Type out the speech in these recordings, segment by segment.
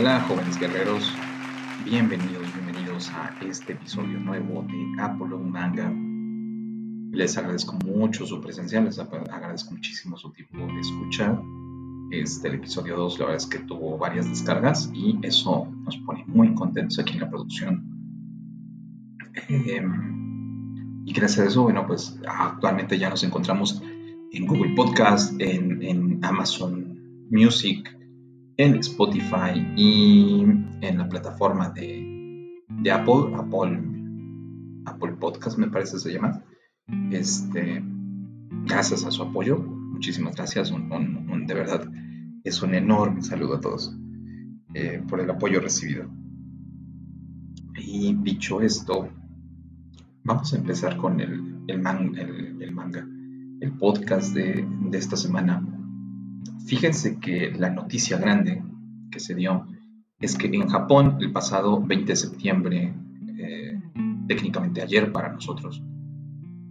Hola jóvenes guerreros, bienvenidos, bienvenidos a este episodio nuevo de Apollo Manga. Les agradezco mucho su presencia, les agradezco muchísimo su tiempo de escuchar. Este, el episodio 2, la verdad es que tuvo varias descargas y eso nos pone muy contentos aquí en la producción. Em, y gracias a eso, bueno, pues actualmente ya nos encontramos en Google Podcast, en, en Amazon Music, en Spotify y en la plataforma de, Apple, Apple, Apple Podcast me parece se llama. Este, gracias a su apoyo, muchísimas gracias, de verdad es un enorme saludo a todos eh, por el apoyo recibido. Y dicho esto, vamos a empezar con el, el, el, manga, el podcast de, de esta semana Fíjense que la noticia grande que se dio es que en Japón el pasado 20 de septiembre, eh, técnicamente ayer para nosotros,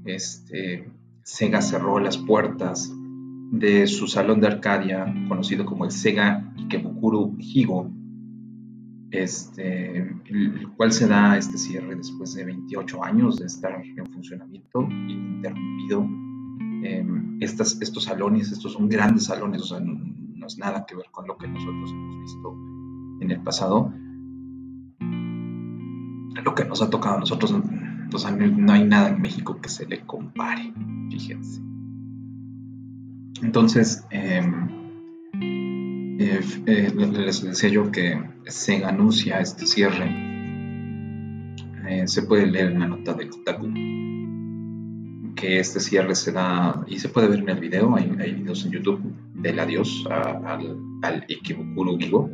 este, Sega cerró las puertas de su salón de Arcadia, conocido como el Sega Ikebukuro Higo, este, el cual se da este cierre después de 28 años de estar en funcionamiento interrumpido Em, estos salones, estos son grandes salones, o sea, no, es nada que ver con lo que nosotros hemos visto en el pasado. Lo que nos ha tocado a nosotros, no hay nada en México que se le compare, fíjense. Entonces, em, eh, eh, les decía yo que se anuncia este cierre. Eh, se puede leer en la nota de Kotaku que este cierre se da, y se puede ver en el video, hay, videos en YouTube del adiós al, al Ikebukuro Gigo.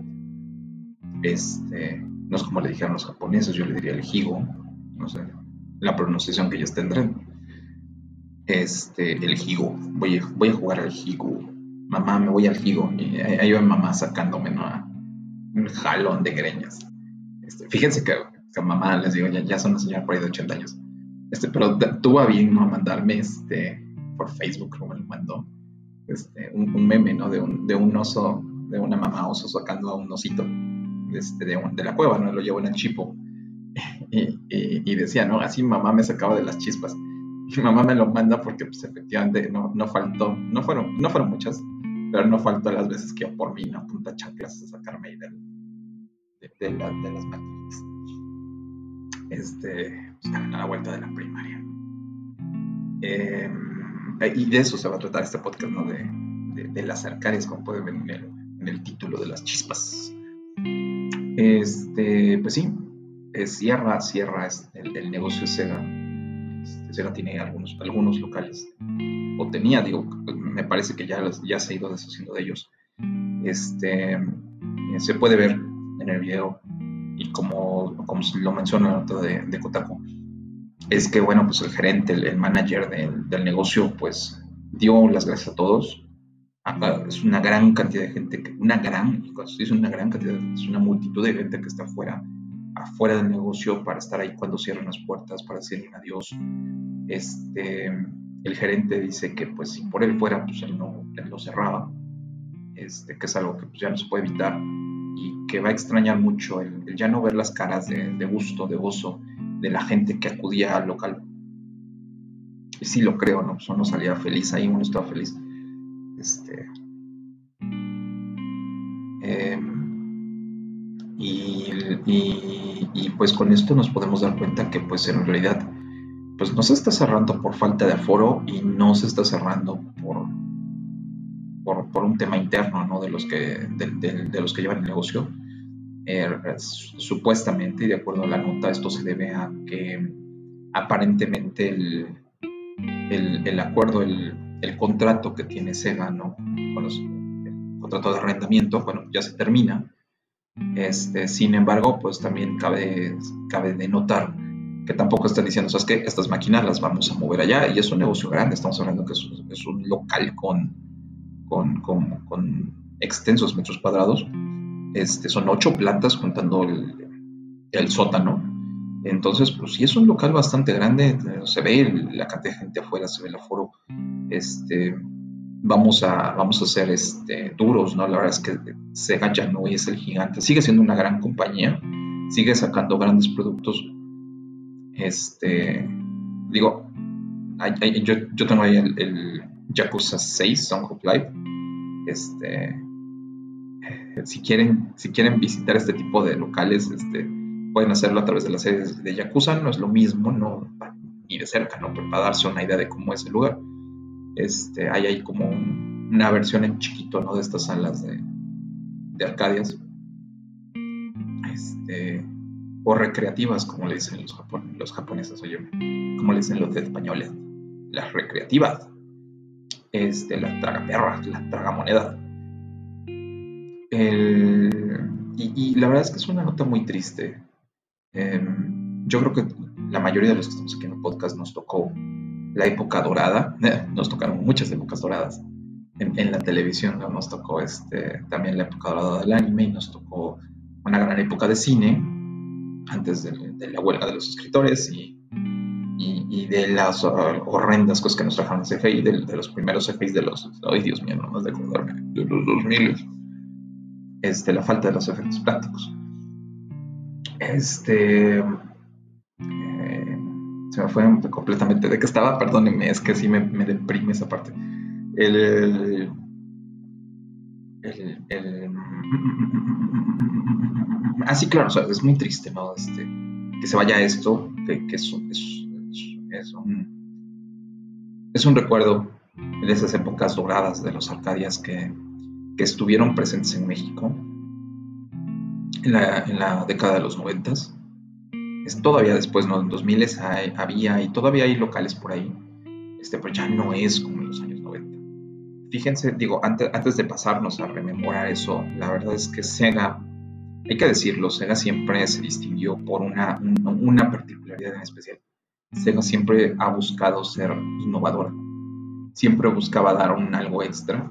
Este, no es como le dijeron los japoneses, yo le diría el Higo, no sé, la pronunciación que ellos tendrán. Este, el Higo, voy a, voy a jugar al Higo. Mamá, me voy al Higo. Y ahí va mamá sacándome un jalón de greñas. Este, fíjense que, que, mamá, les digo, ya, ya son una señora por ahí de 80 años este, pero tuvo bien a mandarme este, por Facebook, como me lo mandó, este, un, meme, ¿no? De un, de un oso, de una mamá oso sacando a un osito este, de, de la cueva, ¿no? Lo llevó en el chipo. Y, y, decía, ¿no? Así mamá me sacaba de las chispas. Y mamá me lo manda porque, pues, efectivamente, no, no faltó, no fueron, no fueron muchas, pero no faltó las veces que por mí, ¿no? Punta chanclas a sacarme ahí de, de, de las máquinas este, pues, a la vuelta de la primaria. Em, y de eso se va a tratar este podcast, ¿no? De, de, las arcarias, como pueden ver en el, en el, título de las chispas. Este, pues sí, es cierra, cierra el, el negocio Sega. Este, Sega tiene algunos, algunos locales, o tenía, digo, me parece que ya, ya se ha ido deshaciendo de ellos. Este, se puede ver en el video y como, como lo menciona la nota de, de, Kotaku, es que, bueno, pues el gerente, el, manager del, del, negocio, pues dio las gracias a todos. Es una gran cantidad de gente, una gran, dice una gran cantidad, es una multitud de gente que está afuera, afuera del negocio para estar ahí cuando cierran las puertas, para decirle adiós. Este, el gerente dice que, pues, si por él fuera, pues él no, él lo cerraba, este, que es algo que pues, ya no se puede evitar y que va a extrañar mucho el, ya no ver las caras de, gusto, de gozo de la gente que acudía al local. Sí lo creo, ¿no? Pues uno salía feliz ahí, uno estaba feliz. Este, em, y, y, pues con esto nos podemos dar cuenta que pues en realidad pues no se está cerrando por falta de aforo y no se está cerrando por, por, un tema interno ¿no? de, los que, de, los que llevan el negocio. Eh, supuestamente, y de acuerdo a la nota, esto se debe a que aparentemente el, el, acuerdo, el, contrato que tiene Sega, ¿no? Con el contrato de arrendamiento, bueno, ya se termina. Este, sin embargo, pues también cabe, cabe de notar que tampoco están diciendo, ¿sabes qué? Estas máquinas las vamos a mover allá y es un negocio grande, estamos hablando que es un local con con, extensos metros cuadrados. Este, son ocho plantas contando el, sótano. Entonces, pues sí es un local bastante grande, se ve la cantidad de gente afuera, se ve el aforo. Este, vamos a, vamos a ser este, duros, ¿no? La verdad es que Sega ya no es el gigante, sigue siendo una gran compañía, sigue sacando grandes productos. Este, digo, yo, tengo ahí el, Yakuza 6, Song of Life. Este, si quieren, si quieren visitar este tipo de locales, este, pueden hacerlo a través de las series de Yakuza, no es lo mismo, no, ni de cerca, ¿no? Pero para darse una idea de cómo es el lugar este, hay ahí como una versión en chiquito, ¿no? De estas salas de, de Arcadias. Este, o recreativas, como le dicen los, los japoneses, oye, como le dicen los españoles. Las recreativas. Este, la tragaperras, la tragamoneda. El, y, la verdad es que es una nota muy triste. Em, yo creo que la mayoría de los que estamos aquí en el podcast nos tocó la época dorada, nos tocaron muchas épocas doradas en, la televisión, nos tocó este, también la época dorada del anime y nos tocó una gran época de cine antes de, la huelga de los escritores y, y, de las horrendas cosas que nos trajeron CGI, de, de los primeros CGI de los, ay Dios mío, no más de acordarme, de los 2000, este, la falta de los efectos prácticos. Este, se me fue completamente de que estaba, perdónenme, es que sí me, deprime esa parte. El, el, el, ah, sí, claro, es muy triste, ¿no? Este, que se vaya esto, que, es, es, es, un, es un recuerdo de esas épocas doradas de los Arcadias que, que estuvieron presentes en México en la, en la década de los noventas es todavía después, ¿no? En 2000 hay, había y todavía hay locales por ahí, este, pero ya no es como en los años 90. Fíjense, digo, antes, antes de pasarnos a rememorar eso, la verdad es que Sega, hay que decirlo, Sega siempre se distinguió por una, una particularidad en especial. Sega siempre ha buscado ser innovadora, siempre buscaba dar un algo extra.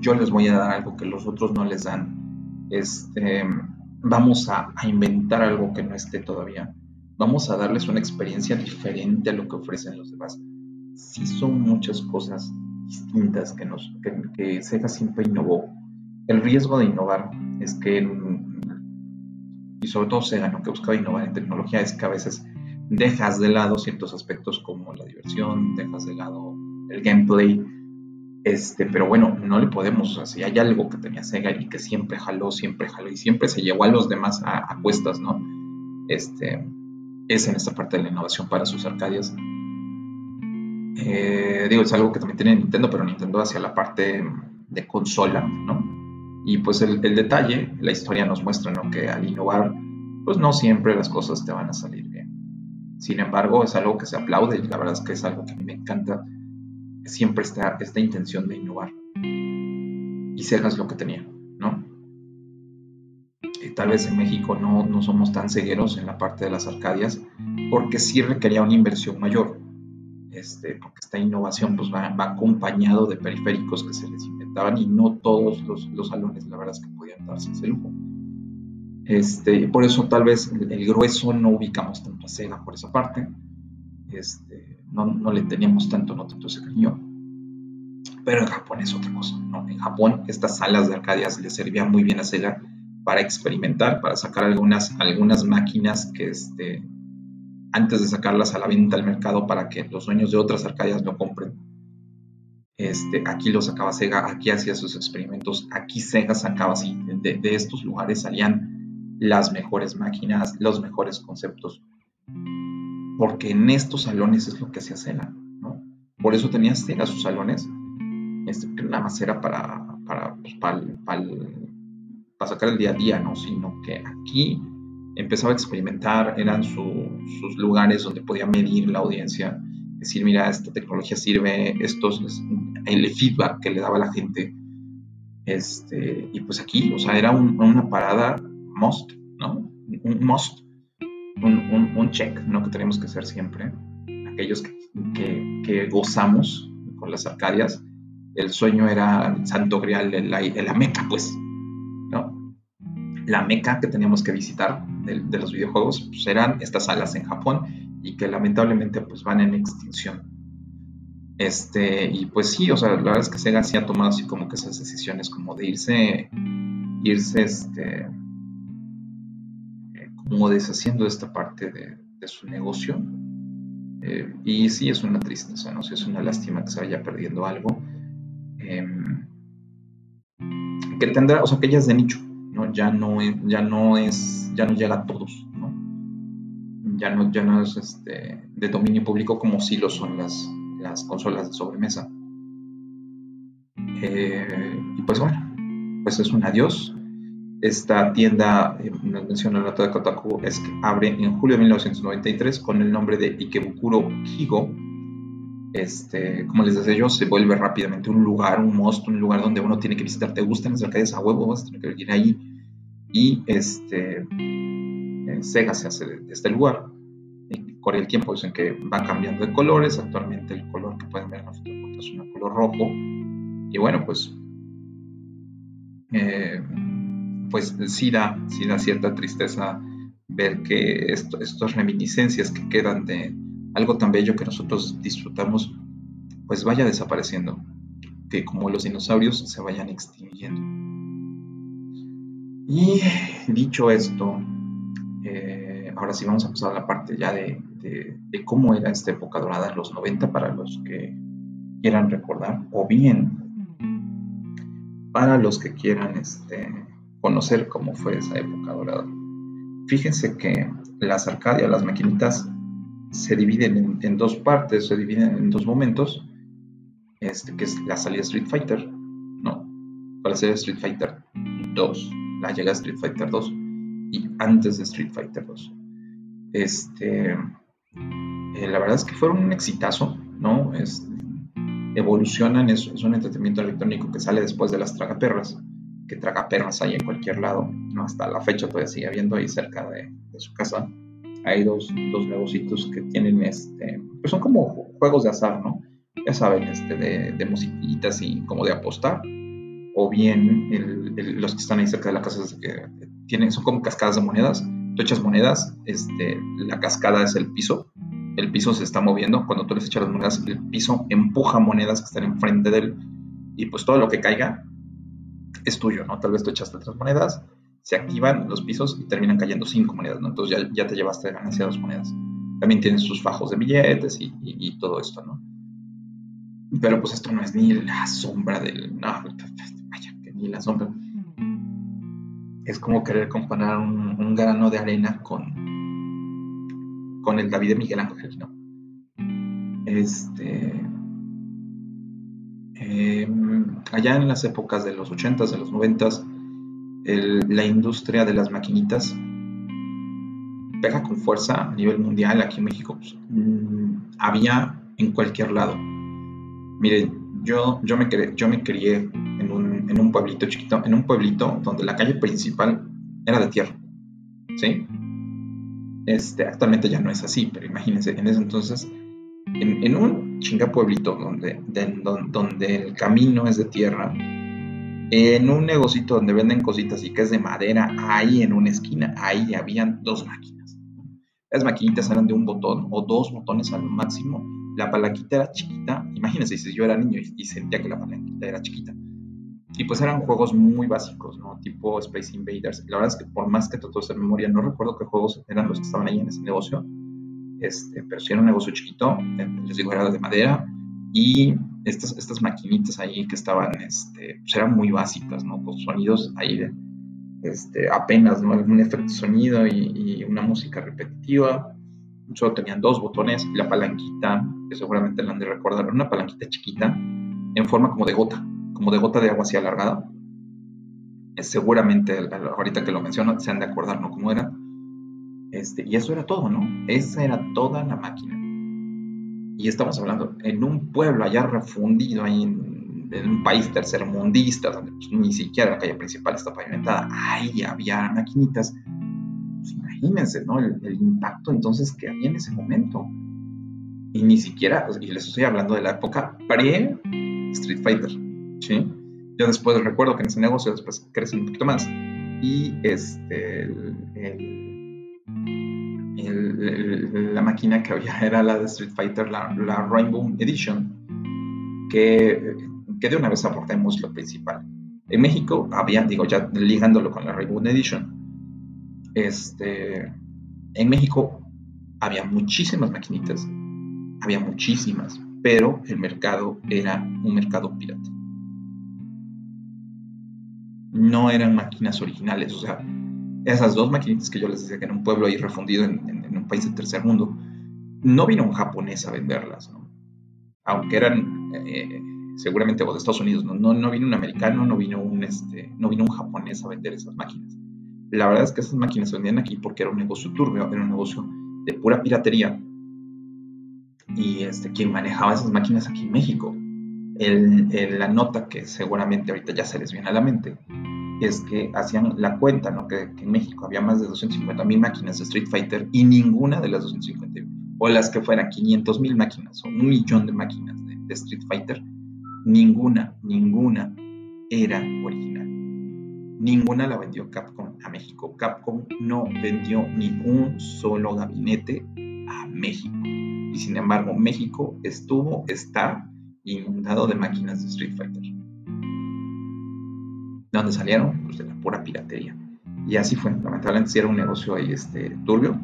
Yo les voy a dar algo que los otros no les dan. Este, vamos a, inventar algo que no esté todavía vamos a darles una experiencia diferente a lo que ofrecen los demás. Sí son muchas cosas distintas que, nos, que, Sega siempre innovó. El riesgo de innovar es que, y sobre todo Sega, ¿no? que buscaba innovar en tecnología, es que a veces dejas de lado ciertos aspectos como la diversión, dejas de lado el gameplay, este, pero bueno, no le podemos, o si hay algo que tenía Sega y que siempre jaló, siempre jaló y siempre se llevó a los demás a, cuestas, ¿no? Este, es en esta parte de la innovación para sus arcadias. Eh, digo, es algo que también tiene Nintendo, pero Nintendo hacia la parte de consola, ¿no? Y pues el, detalle, la historia nos muestra, ¿no? Que al innovar, pues no siempre las cosas te van a salir bien. Sin embargo, es algo que se aplaude y la verdad es que es algo que a mí me encanta. Siempre está esta intención de innovar. Y Sega es lo que tenía, ¿no? tal vez en México no, no, somos tan cegueros en la parte de las Arcadias, porque sí requería una inversión mayor, este, porque esta innovación pues, va, acompañado de periféricos que se les inventaban y no todos los, los salones, la verdad es que podían darse ese lujo. Este, por eso tal vez el, grueso no ubicamos tanto a Sega por esa parte, este, no, le teníamos tanto, no tanto ese cariño. Pero en Japón es otra cosa. En Japón estas salas de Arcadias le servían muy bien a Sega para experimentar, para sacar algunas, algunas máquinas que este, antes de sacarlas a la venta al mercado para que los dueños de otras arcadias lo compren. Este, aquí lo sacaba Sega, aquí hacía sus experimentos, aquí Sega sacaba así, de, estos lugares salían las mejores máquinas, los mejores conceptos, porque en estos salones es lo que hacía Sega, ¿no? Por eso tenía Sega sus salones, este, que nada más era para, para, pues, para, sacar el día a día, ¿no? Sino que aquí empezaba a experimentar, eran sus lugares donde podía medir la audiencia, decir, mira, esta tecnología sirve, esto es el feedback que le daba la gente. Este, y pues aquí, o sea, era una parada must, ¿no? Un must, un, un, check, ¿no? Que tenemos que hacer siempre. Aquellos que, que, gozamos con las Arcadias, el sueño era el santo grial, de la meca, pues, la meca que teníamos que visitar de, los videojuegos pues, eran estas salas en Japón y que lamentablemente pues van en extinción. Este, y pues sí, o sea, la verdad es que Sega sí ha tomado así como que esas decisiones como de irse, irse, este, deshaciendo esta parte de, su negocio. Eh, y sí, es una tristeza, ¿no? Sí, es una lástima que se vaya perdiendo algo. Em, que tendrá, o sea, que ya es de nicho, ¿no? Ya no, ya no es, ya no llega a todos, ¿no? Ya no, ya no es este, de dominio público como sí lo son las, las consolas de sobremesa. Eh, y pues bueno, pues es un adiós. Esta tienda, eh, nos menciona el dato de Kotaku, es que abre en julio de 1993 con el nombre de Ikebukuro Higo. Este, como les decía yo, se vuelve rápidamente un lugar, un monstruo, un lugar donde uno tiene que visitar. ¿Te gustan las arcades a huevo? Vas a tener que ir ahí. Y este, eh, Sega se hace de este lugar con el tiempo dicen que va cambiando de colores. Actualmente el color que pueden ver en la foto es un color rojo. Y bueno, pues, eh, pues sí da, sí da cierta tristeza ver que esto, estas reminiscencias que quedan de algo tan bello que nosotros disfrutamos, pues vaya desapareciendo. Que como los dinosaurios se vayan extinguiendo. Y dicho esto, eh, ahora sí vamos a pasar a la parte ya de, de, cómo era esta época dorada en los 90 para los que quieran recordar, o bien para los que quieran este, conocer cómo fue esa época dorada. Fíjense que las arcadias, las maquinitas, se dividen en, dos partes, se dividen en dos momentos, este, que es la salida Street Fighter, no, la salida Street Fighter 2, la llegada Street Fighter 2 y antes de Street Fighter 2. Este, eh, la verdad es que fueron un exitazo, ¿no? Es, evolucionan, es, un entretenimiento electrónico que sale después de las tragaperras, que tragaperras hay en cualquier lado, ¿no? Hasta la fecha todavía sigue habiendo ahí cerca de, su casa. Hay dos, dos negocios que tienen, este, pues son como juegos de azar, ¿no? Ya saben, este, de, de musiquitas y como de apostar, o bien los que están ahí cerca de la casa que tienen, son como cascadas de monedas, tú echas monedas, este, la cascada es el piso, el piso se está moviendo, cuando tú les echas las monedas, el piso empuja monedas que están enfrente de él y pues todo lo que caiga es tuyo, ¿no? Tal vez tú echaste tres monedas, se activan los pisos y terminan cayendo cinco monedas, ¿no? Entonces ya, ya te llevaste de ganancia dos monedas. También tienes sus fajos de billetes y, y, todo esto, ¿no? Pero pues esto no es ni la sombra del... No, vaya, que ni la sombra es como querer comparar un, grano de arena con, con el David de Miguel Ángel, ¿no? Este, allá en las épocas de los 80s, de los 90s, la industria de las maquinitas pega con fuerza a nivel mundial. Aquí en México pues, mm, había en cualquier lado. Miren, yo, yo, me, yo me crié en un, pueblito chiquito, en un pueblito donde la calle principal era de tierra. ¿Sí? Este, actualmente ya no es así, pero imagínense, en ese entonces, en, un chinga pueblito donde, donde el camino es de tierra, en un negocito donde venden cositas y que es de madera, ahí en una esquina, ahí habían dos máquinas. Las maquinitas eran de un botón o dos botones al máximo. La palanquita era chiquita. Imagínense si yo era niño y sentía que la palanquita era chiquita. Y pues eran juegos muy básicos, ¿no? Tipo Space Invaders. La verdad es que por más que trato de hacer memoria, no recuerdo qué juegos eran los que estaban ahí en ese negocio. Este, pero si era un negocio chiquito, eh, les digo, era de madera. Y estas, estas maquinitas ahí que estaban, este, pues eran muy básicas, ¿no? Con sonidos ahí de, este, apenas, ¿no? Algún efecto de sonido y, y, una música repetitiva. Solo tenían dos botones y la palanquita, que seguramente la han de recordar, una palanquita chiquita en forma como de gota como de gota de agua así alargada. seguramente, ahorita que lo menciono, se han de acordar, ¿no? Cómo era. Este, y eso era todo, ¿no? Esa era toda la máquina. Y estamos hablando en un pueblo allá refundido, ahí en, un país tercermundista, donde pues, ni siquiera la calle principal está pavimentada. Ahí había maquinitas. Pues imagínense, ¿no? El, el, impacto entonces que había en ese momento. Y ni siquiera, y les estoy hablando de la época pre-Street Fighter. ¿sí? Yo después recuerdo que en ese negocio después crece un poquito más y este, la máquina que había era la de Street Fighter, la, Rainbow Edition, que, que de una vez abordemos lo principal. En México había, digo, ya ligándolo con la Reboot Edition, este, en México había muchísimas maquinitas, había muchísimas, pero el mercado era un mercado pirata. No eran máquinas originales, o sea, esas dos maquinitas que yo les decía que en un pueblo ahí refundido en, un país de tercer mundo, no vino un japonés a venderlas, ¿no? aunque eran eh, seguramente o de Estados Unidos, ¿no? No, vino un americano, no vino un, este, no vino un japonés a vender esas máquinas. La verdad es que esas máquinas se vendían aquí porque era un negocio turbio, era un negocio de pura piratería. Y este, quien manejaba esas máquinas aquí en México, el, la nota que seguramente ahorita ya se les viene a la mente, es que hacían la cuenta, ¿no? que, en México había más de 250 mil máquinas de Street Fighter y ninguna de las 250 o las que fueran 500 mil máquinas o un millón de máquinas de Street Fighter, ninguna, ninguna era original. Ninguna la vendió Capcom a México. Capcom no vendió ni un solo gabinete a México. Y sin embargo, México estuvo, está inundado de máquinas de Street Fighter. ¿De dónde salieron? Pues de la pura piratería. Y así fue. Lamentablemente sí era un negocio ahí este, turbio.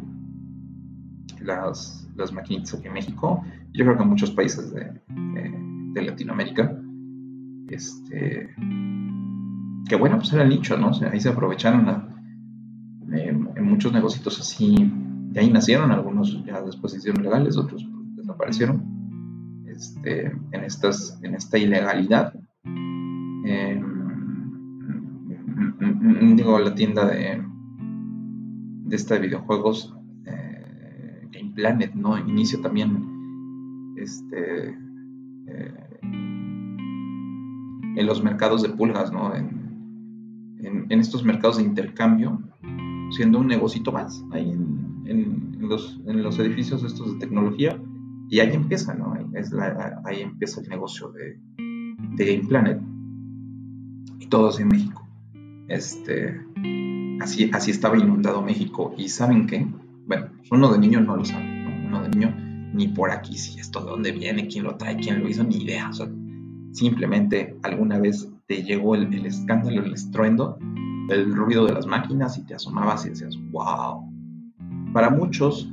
Las, las maquinitas aquí en México. Yo creo que en muchos países de, de Latinoamérica. Este, que bueno, pues era el nicho, ¿no? ahí se aprovecharon en muchos negocios así, de ahí nacieron, algunos ya después se hicieron legales, otros desaparecieron este, en, estas, en esta ilegalidad. Em, digo, la tienda de, de esta de videojuegos, eh, Game Planet, ¿no? Inicio también este, en los mercados de pulgas, ¿no? En, estos mercados de intercambio, siendo un negocito más ahí en, los, edificios estos de tecnología. Y ahí empieza, ¿no? Ahí empieza el negocio de, Game Planet. Y todos en México. Este, así, así estaba inundado México. ¿Y saben qué? Bueno, uno de niño no lo sabe. Uno de niño ni por aquí, si esto de dónde viene, quién lo trae, quién lo hizo, ni idea. Simplemente alguna vez te llegó el, escándalo, el estruendo, el ruido de las máquinas y te asomabas y decías, wow. Para muchos,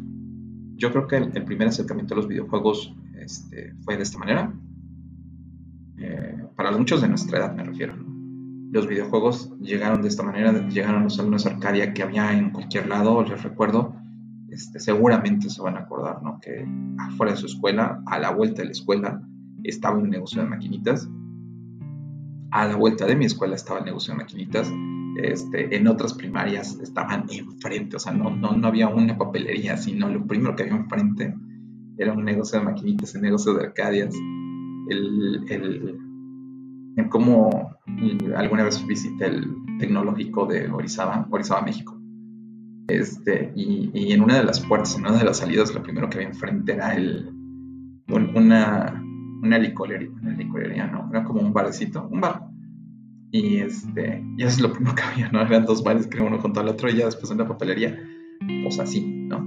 yo creo que el, primer acercamiento a los videojuegos este, fue de esta manera. Eh, para muchos de nuestra edad me refiero. Los videojuegos llegaron de esta manera, llegaron los salones Arcadia que había en cualquier lado, les recuerdo. Este, seguramente se van a acordar, ¿no? Que afuera de su escuela, a la vuelta de la escuela, estaba un negocio de maquinitas. A la vuelta de mi escuela estaba el negocio de maquinitas. Este, en otras primarias estaban enfrente, o sea, no, no, no había una papelería, sino lo primero que había enfrente era un negocio de maquinitas, un negocio de arcadias. El, el, alguna vez visité el tecnológico de Orizaba, Orizaba, México. Este, y, y, en una de las puertas, en una de las salidas, lo primero que había enfrente era el, una, una licorería, una licorería, no, era como un barecito, un bar. Y este, y eso es lo primero que había, ¿no? Eran dos bares que uno junto al otro y ya después en la papelería, pues así, ¿no?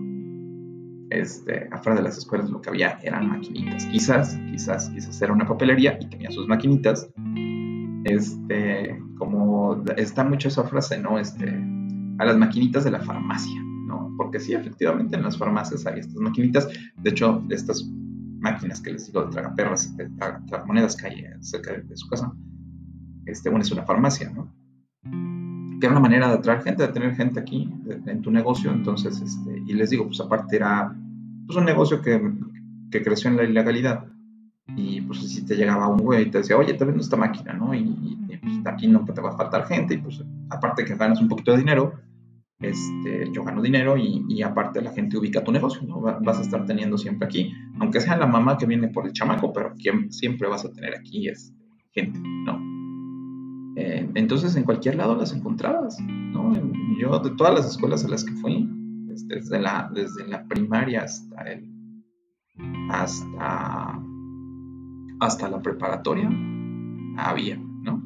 Este, afuera de las escuelas lo que había eran maquinitas. Quizás, quizás, quizás era una papelería y tenía sus maquinitas. Este, como está mucho esa frase, ¿no? Este, a las maquinitas de la farmacia, ¿no? Porque sí, efectivamente en las farmacias hay estas maquinitas. De hecho, estas máquinas que les digo de tragaperras, de tragamonedas que hay cerca de, su casa, este, bueno, es una farmacia, ¿no? Que era una manera de atraer gente, de tener gente aquí en tu negocio, entonces, este, y les digo, pues aparte era pues, un negocio que, que creció en la ilegalidad, y pues si te llegaba un güey y te decía, oye, te vendo esta máquina, ¿no? Y, pues, aquí no te va a faltar gente, y pues aparte que ganas un poquito de dinero, este, yo gano dinero y, aparte la gente ubica tu negocio, ¿no? Vas a estar teniendo siempre aquí, aunque sea la mamá que viene por el chamaco, pero siempre vas a tener aquí es gente, ¿no? Eh, entonces en cualquier lado las encontrabas, ¿no? Yo de todas las escuelas a las que fui, este, desde, la, desde la primaria hasta el, hasta, hasta la preparatoria había, ¿no?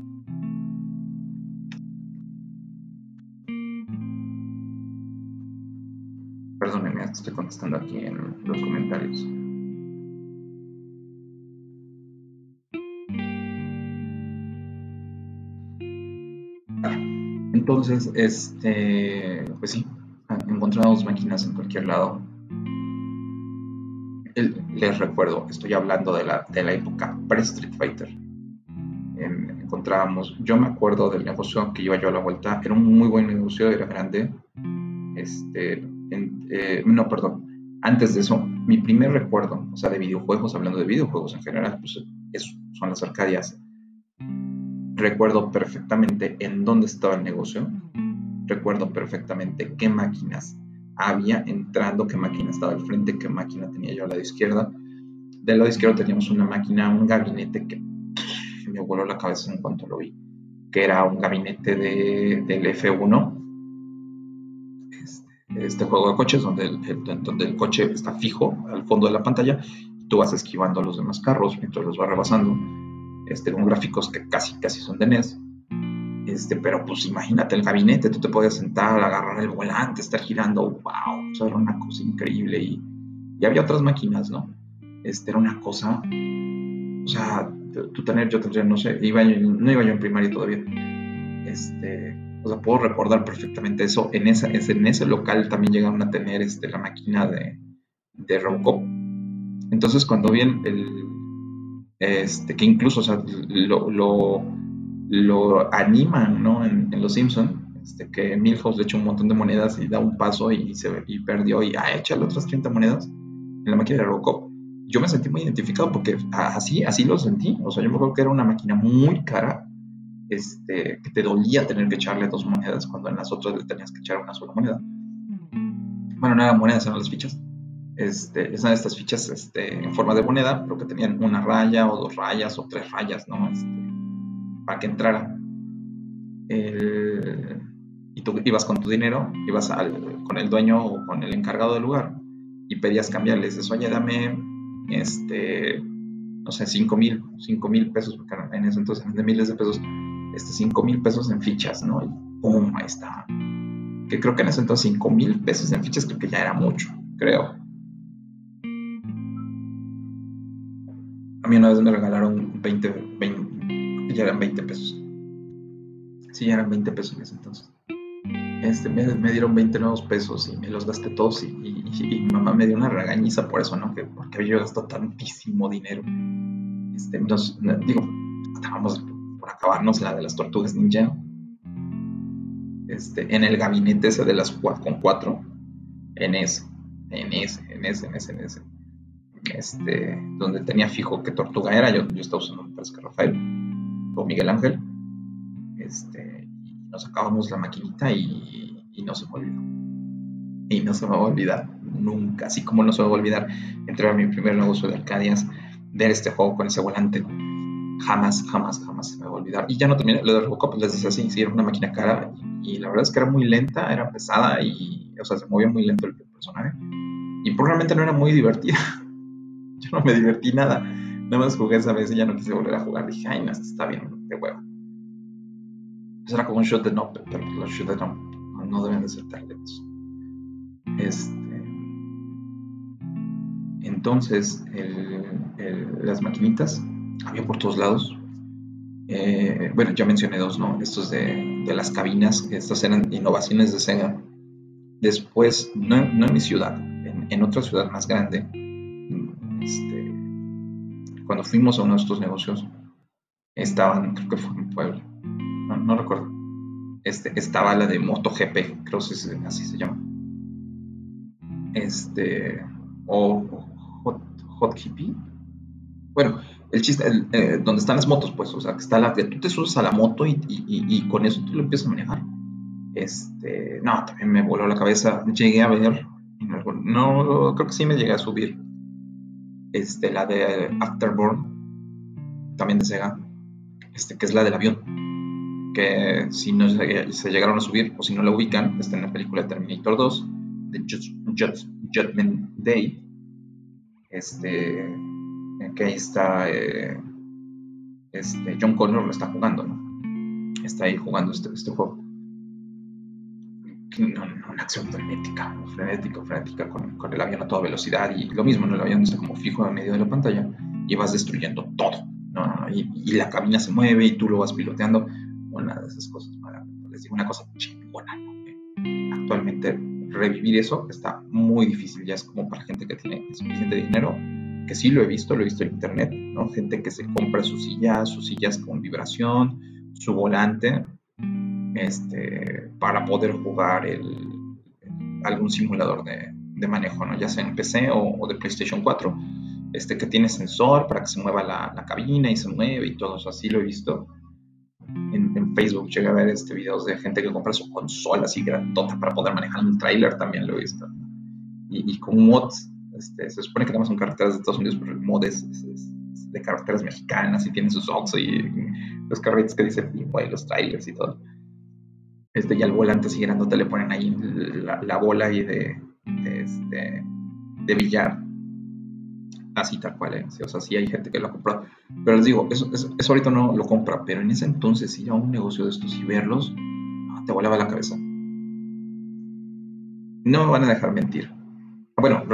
Perdóneme, estoy contestando aquí en los comentarios. Entonces, este, pues sí, encontramos máquinas en cualquier lado, les recuerdo, estoy hablando de la, de la época pre-Street Fighter. encontrábamos, yo me acuerdo del negocio que iba yo a la vuelta, era un muy buen negocio, era grande. Este, eh, no, perdón, antes de eso, mi primer recuerdo, o sea, de videojuegos, hablando de videojuegos en general, pues son las Arcadias. Recuerdo perfectamente en dónde estaba el negocio, recuerdo perfectamente qué máquinas había entrando, qué máquina estaba al frente, qué máquina tenía yo al lado izquierdo. Del lado izquierdo teníamos una máquina, un gabinete que me voló la cabeza en cuanto lo vi, que era un gabinete de, del F1, este, este, juego de coches donde el, donde el coche está fijo al fondo de la pantalla y tú vas esquivando a los demás carros mientras los vas rebasando, este, con gráficos que casi, casi son de NES este, pero pues imagínate el gabinete, tú te podías sentar, agarrar el volante, estar girando, wow, o era una cosa increíble y, y, había otras máquinas, ¿no? Este, era una cosa, o sea, tú tener, yo tendría, no sé, iba no iba yo en primaria todavía, este, o sea, puedo recordar perfectamente eso, en, esa, en ese local también llegaron a tener este, la máquina de, de Robocop, entonces cuando vi el, este, que incluso, o sea, lo, lo lo animan, ¿no? En, Los Simpson, este, que Milhouse le echó un montón de monedas y da un paso y, se y perdió y ah, échale otras 30 monedas en la máquina de Robocop. Yo me sentí muy identificado porque así, así lo sentí. O sea, yo me acuerdo que era una máquina muy cara, este, que te dolía tener que echarle dos monedas cuando en las otras le tenías que echar una sola moneda. Bueno, no eran monedas, eran las fichas. Este, es una de estas fichas este, en forma de moneda, pero que tenían una raya o dos rayas o tres rayas, ¿no? Este, para que entrara. y tú ibas con tu dinero, ibas con el dueño o con el encargado del lugar y pedías cambiarle. Dices, oye, dame, este, no sé, 5 mil, 5 mil pesos, porque en ese entonces de miles de pesos, este, 5 mil pesos en fichas, ¿no? Y ¡pum! Ahí está. Que creo que en ese entonces 5 mil pesos en fichas creo que ya era mucho, creo. A mí una vez me regalaron 20, 20 ya eran 20 pesos. Sí, ya eran 20 pesos en ese entonces. Este, me, dieron 20 nuevos pesos y me los gasté todos y, mi mamá me dio una regañiza por eso, ¿no? Que, porque yo gastado tantísimo dinero. Este, nos, digo, estábamos por acabarnos la de las tortugas ninja. Este, en el gabinete ese de las con cuatro, en ese, en ese, en ese, en ese, en ese, este, donde tenía fijo qué tortuga era, yo, yo estaba usando, me parece que Rafael, o Miguel Ángel, este, nos sacábamos la maquinita y, no se me olvidó. Y no se me va a olvidar nunca, así como no se me va a olvidar entrar a mi primer negocio de Arcadias, ver este juego con ese volante. Jamás, jamás, jamás se me va a olvidar. Y ya no terminé, lo de Robocop les decía así, sí, era una máquina cara y, la verdad es que era muy lenta, era pesada y, o sea, se movía muy lento el personaje. Y probablemente no era muy divertida. Yo no me divertí nada Nada más jugué esa vez y ya no quise volver a jugar. Dije, ay, no, está bien, qué huevo. Eso era como un shot de no, pero los shoot de no, no deben de ser tan lentos. Este, entonces, las maquinitas había por todos lados. Eh, bueno, ya mencioné dos, ¿no? Estos de, de, las cabinas, estas eran innovaciones de Sega. Después, no, no en mi ciudad, en, en, otra ciudad más grande, este, cuando fuimos a uno de estos negocios, estaban, creo que fue en Puebla, no, recuerdo, este, estaba la de MotoGP, creo que así se llama. Este, o Hot, Hot Hippie. Bueno, el chiste, eh, donde están las motos, pues, o sea, que está la tú te subes a la moto y, y, con eso tú lo empiezas a manejar. Este, no, también me voló la cabeza. Llegué a ver, no, creo que sí me llegué a subir este, la de Afterborn, también de Sega, este, que es la del avión, que si no se, llegaron a subir o si no la ubican, está en la película Terminator 2, de Judgment Day, este, que ahí está eh, este, John Connor lo está jugando, ¿no? Está ahí jugando este, este juego una acción frenética, frenética, frenética con, el avión a toda velocidad y lo mismo, ¿no? el avión está como fijo en medio de la pantalla y vas destruyendo todo, ¿no? Y, y, la cabina se mueve y tú lo vas piloteando, una de esas cosas maravillosas. les digo una cosa chingona. Actualmente revivir eso está muy difícil, ya es como para gente que tiene suficiente dinero, que sí lo he visto, lo he visto en internet, ¿no? Gente que se compra sus sillas, sus sillas con vibración, su volante, este, para poder jugar el, algún simulador de, de, manejo, ¿no? ya sea en PC o, de PlayStation 4, este, que tiene sensor para que se mueva la, la cabina y se mueve y todo eso, así lo he visto. En, en, Facebook llegué a ver este videos de gente que compra su consola así grandota para poder manejar un tráiler, también lo he visto. Y, y con mods, este, se supone que tenemos son carreteras de Estados Unidos, pero el mod es, de carreteras mexicanas y tiene sus Oxxo y los carritos que dicen y los trailers y todo este, y al volante así grandote le ponen ahí la, bola de, de, este, de billar. Así tal cual, ¿eh? o sea, sí hay gente que lo comprado. Pero les digo, eso, eso, ahorita no lo compra, pero en ese entonces ir a un negocio de estos y verlos, te volaba la cabeza. No me van a dejar mentir. Bueno,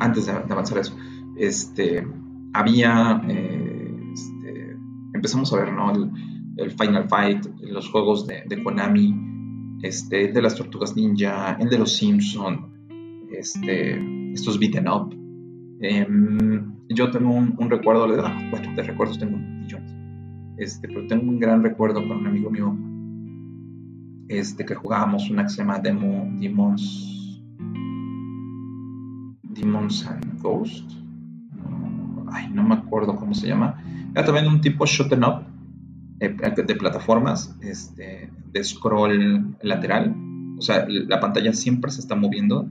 antes de, avanzar eso, este, había, eh, este, empezamos a ver, ¿no? El, Final Fight, los juegos de, de Konami, este, el de las tortugas ninja, el de los Simpson, este, estos beaten up. Em, yo tengo un, recuerdo, bueno, de recuerdos tengo millones, este, pero tengo un gran recuerdo con un amigo mío este, que jugábamos una que se llama Demo, Demons, Demons and Ghost. ay, no me acuerdo cómo se llama. Era también un tipo shot up eh, de plataformas, este, de scroll lateral. O sea, la pantalla siempre se está moviendo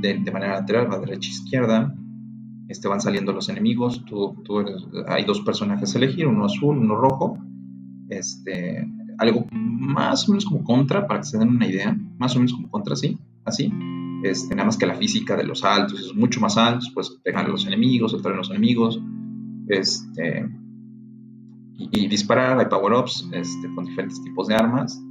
de, manera lateral, va derecha izquierda. Este, van saliendo los enemigos. Tú, hay dos personajes a elegir, uno azul, uno rojo. Este, algo más o menos como contra, para que se den una idea. Más o menos como contra, sí, así. Este, nada más que la física de los altos es mucho más altos, pues pegar a los enemigos, soltar a los enemigos. Este, y, disparar, hay power-ups este, con diferentes tipos de armas.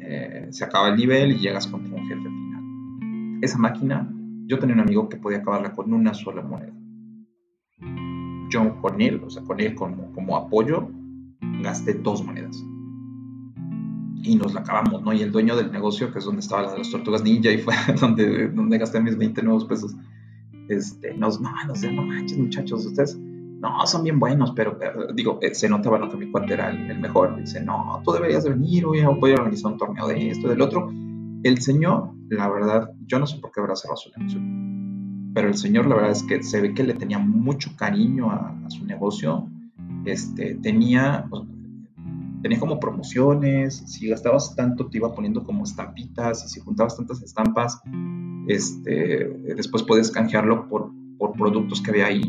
Eh, se acaba el nivel y llegas contra un jefe final. Esa máquina, yo tenía un amigo que podía acabarla con una sola moneda. Yo con él, o sea, con él como, como apoyo, gasté dos monedas. Y nos la acabamos, ¿no? Y el dueño del negocio, que es donde estaba la de las tortugas ninja, y fue donde, donde gasté mis 20 nuevos pesos, este, nos, no, no no manches, muchachos, ustedes no, son bien buenos, pero eh, digo, eh, se notaba lo que mi cuate era el, mejor. Dice, no, tú deberías de venir, voy a, organizar un torneo de esto, del otro. El señor, la verdad, yo no sé por qué habrá cerrado su negocio, pero el señor, la verdad es que se ve que le tenía mucho cariño a, su negocio. Este, tenía, como promociones, si gastabas tanto te iba poniendo como estampitas y si juntabas tantas estampas, este, después puedes canjearlo por, por productos que había ahí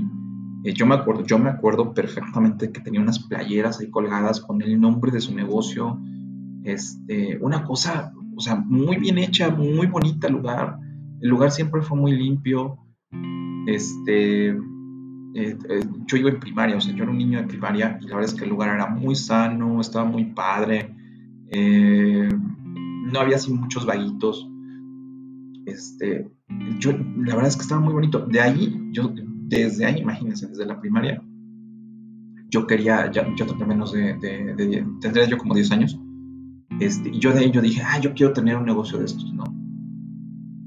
eh, yo, me acuerdo, yo me acuerdo perfectamente que tenía unas playeras ahí colgadas con el nombre de su negocio. Este, una cosa, o sea, muy bien hecha, muy bonita el lugar. El lugar siempre fue muy limpio. Este, eh, eh, yo iba en primaria, o sea, yo era un niño de primaria y la verdad es que el lugar era muy sano, estaba muy padre. no había así muchos vaguitos. Este, yo, la verdad es que estaba muy bonito. De ahí, yo desde ahí, imagínense, desde la primaria, yo quería, ya, yo menos de, tendría yo como 10 años, este, y yo de ahí yo dije, ah, yo quiero tener un negocio de estos, ¿no?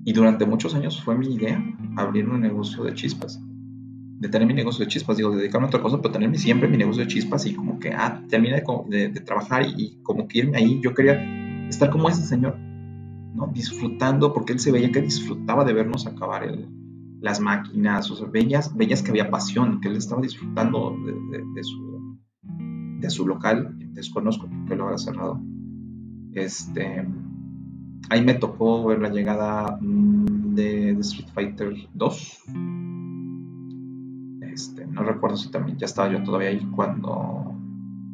Y durante muchos años fue mi idea abrir un negocio de chispas, de tener mi negocio de chispas, digo, dedicarme a otra cosa, pero tener siempre mi negocio de chispas y como que, ah, terminé de, trabajar y, y, como que irme ahí, yo quería estar como ese señor, ¿no? Disfrutando, porque él se veía que disfrutaba de vernos acabar el, las máquinas, o sea, veías, que había pasión, que él estaba disfrutando de, su, de su local, desconozco por qué lo habrá cerrado. Este, ahí me tocó ver la llegada mm, de, Street Fighter 2. Este, no recuerdo si también ya estaba yo todavía ahí cuando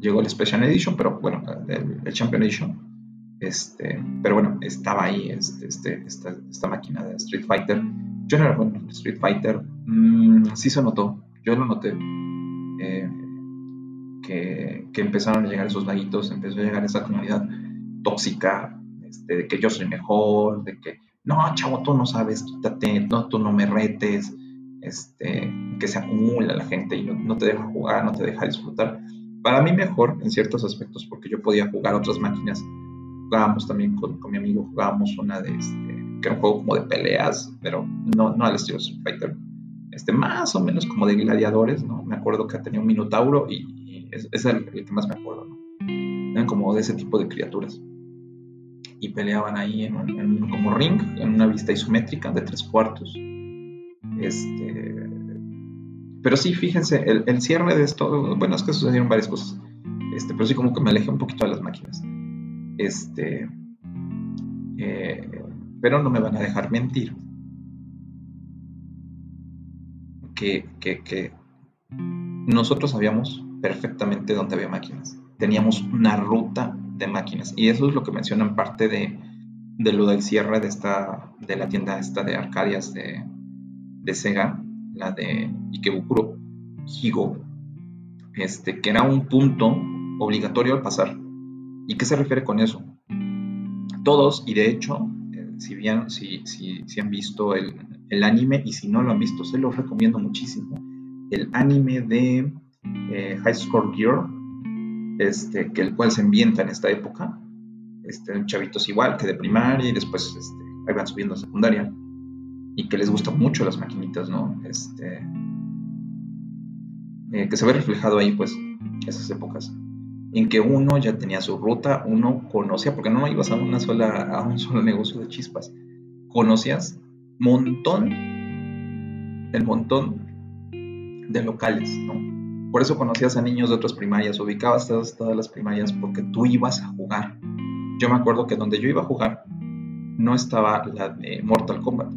llegó el Special Edition, pero bueno, el, Champion Edition. Este, pero bueno, estaba ahí este, este, esta, esta máquina de Street Fighter bueno en Street Fighter. Mm, sí se notó, yo lo noté. Eh, que, empezaron a llegar esos vaguitos, empezó a llegar esa comunidad tóxica, este, de que yo soy mejor, de que no, chavo, tú no sabes, quítate, no, tú no me retes, este, que se acumula la gente y no, te deja jugar, no te deja disfrutar. Para mí mejor en ciertos aspectos, porque yo podía jugar otras máquinas jugábamos también con, mi amigo, jugábamos una de este, que era un juego como de peleas, pero no, no al estilo Fighter, este, más o menos como de gladiadores, ¿no? Me acuerdo que tenía un minotauro y, es, es el, que más me acuerdo, ¿no? Eran como de ese tipo de criaturas. Y peleaban ahí en un, como ring, en una vista isométrica de tres cuartos. Este, pero sí, fíjense, el, el, cierre de esto, bueno, es que sucedieron varias cosas, este, pero sí como que me alejé un poquito de las máquinas. Este, eh, pero no me van a dejar mentir. Que, nosotros sabíamos perfectamente dónde había máquinas. Teníamos una ruta de máquinas. Y eso es lo que mencionan parte de, lo del cierre de, esta, de la tienda esta de Arcadias de, Sega, la de Ikebukuro Higo, este, que era un punto obligatorio al pasar. ¿Y qué se refiere con eso? Todos, y de hecho, si bien si, si, si han visto el, el, anime, y si no lo han visto, se los recomiendo muchísimo. El anime de eh, High Score Gear, este, que el cual se ambienta en esta época. Este, chavitos igual que de primaria y después este, ahí van subiendo a secundaria y que les gustan mucho las maquinitas, ¿no? Este, eh, que se ve reflejado ahí, pues, esas épocas en que uno ya tenía su ruta, uno conocía, porque no ibas a una sola, a un solo negocio de chispas, conocías montón, el montón de locales, ¿no? Por eso conocías a niños de otras primarias, ubicabas todas, todas las primarias porque tú ibas a jugar. Yo me acuerdo que donde yo iba a jugar no estaba la de Mortal Kombat,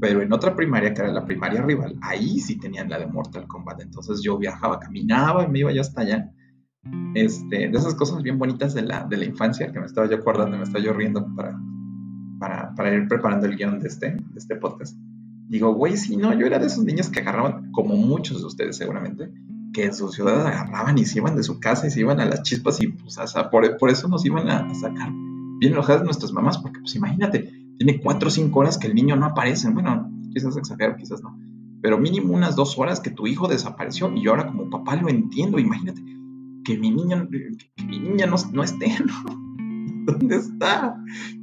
pero en otra primaria, que era la primaria rival, ahí sí tenían la de Mortal Kombat. Entonces yo viajaba, caminaba y me iba ya hasta allá. Este, de esas cosas bien bonitas de la, de la infancia que me estaba yo acordando, me estaba yo riendo para, para, para ir preparando el guion de este, de este podcast. Digo, güey, si no, yo era de esos niños que agarraban, como muchos de ustedes seguramente, que en su ciudad agarraban y se iban de su casa y se iban a las chispas y pues por, por, eso nos iban a, sacar bien enojadas nuestras mamás, porque pues imagínate, tiene cuatro o cinco horas que el niño no aparece, bueno, quizás exagero, quizás no, pero mínimo unas dos horas que tu hijo desapareció y yo ahora como papá lo entiendo, imagínate, que mi niña, que mi niña no, no esté, ¿no? ¿Dónde está?